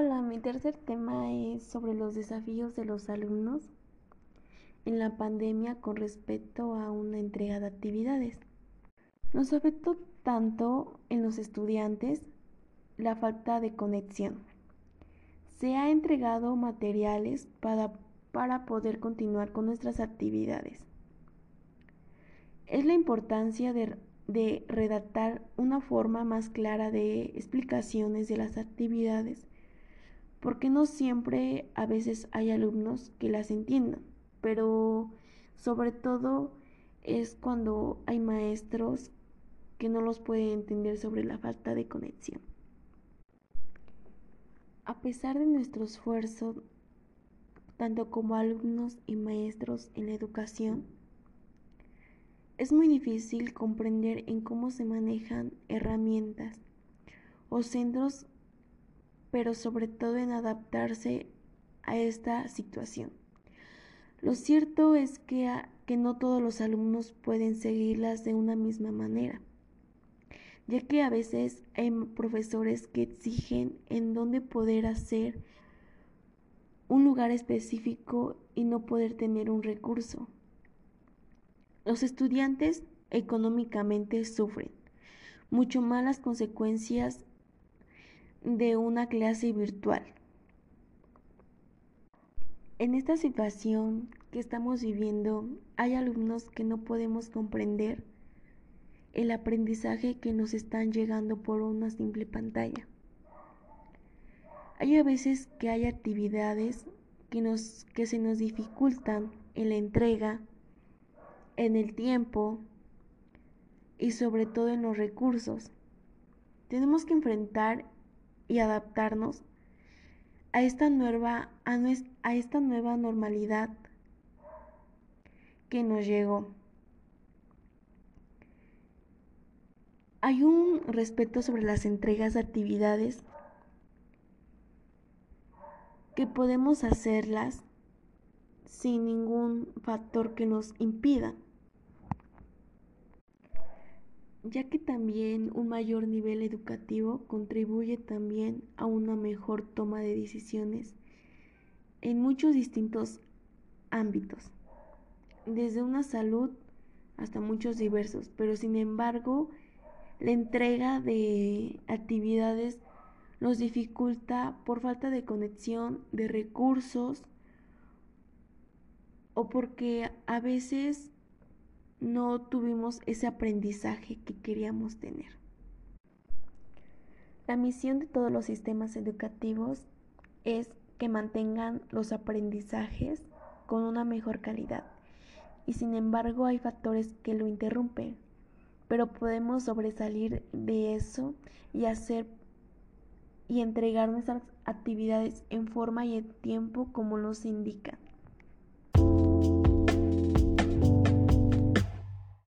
Hola, mi tercer tema es sobre los desafíos de los alumnos en la pandemia con respecto a una entrega de actividades. Nos afectó tanto en los estudiantes la falta de conexión. Se ha entregado materiales para, para poder continuar con nuestras actividades. Es la importancia de, de redactar una forma más clara de explicaciones de las actividades porque no siempre a veces hay alumnos que las entiendan, pero sobre todo es cuando hay maestros que no los pueden entender sobre la falta de conexión. A pesar de nuestro esfuerzo, tanto como alumnos y maestros en la educación, es muy difícil comprender en cómo se manejan herramientas o centros pero sobre todo en adaptarse a esta situación. Lo cierto es que, que no todos los alumnos pueden seguirlas de una misma manera, ya que a veces hay profesores que exigen en dónde poder hacer un lugar específico y no poder tener un recurso. Los estudiantes económicamente sufren mucho más las consecuencias de una clase virtual. En esta situación que estamos viviendo, hay alumnos que no podemos comprender el aprendizaje que nos están llegando por una simple pantalla. Hay a veces que hay actividades que, nos, que se nos dificultan en la entrega, en el tiempo y sobre todo en los recursos. Tenemos que enfrentar y adaptarnos a esta nueva, a, esta nueva normalidad que nos llegó. Hay un respeto sobre las entregas de actividades que podemos hacerlas sin ningún factor que nos impida ya que también un mayor nivel educativo contribuye también a una mejor toma de decisiones en muchos distintos ámbitos, desde una salud hasta muchos diversos, pero sin embargo la entrega de actividades nos dificulta por falta de conexión, de recursos o porque a veces no tuvimos ese aprendizaje que queríamos tener. La misión de todos los sistemas educativos es que mantengan los aprendizajes con una mejor calidad y sin embargo hay factores que lo interrumpen, pero podemos sobresalir de eso y hacer y entregar nuestras actividades en forma y en tiempo como nos indican.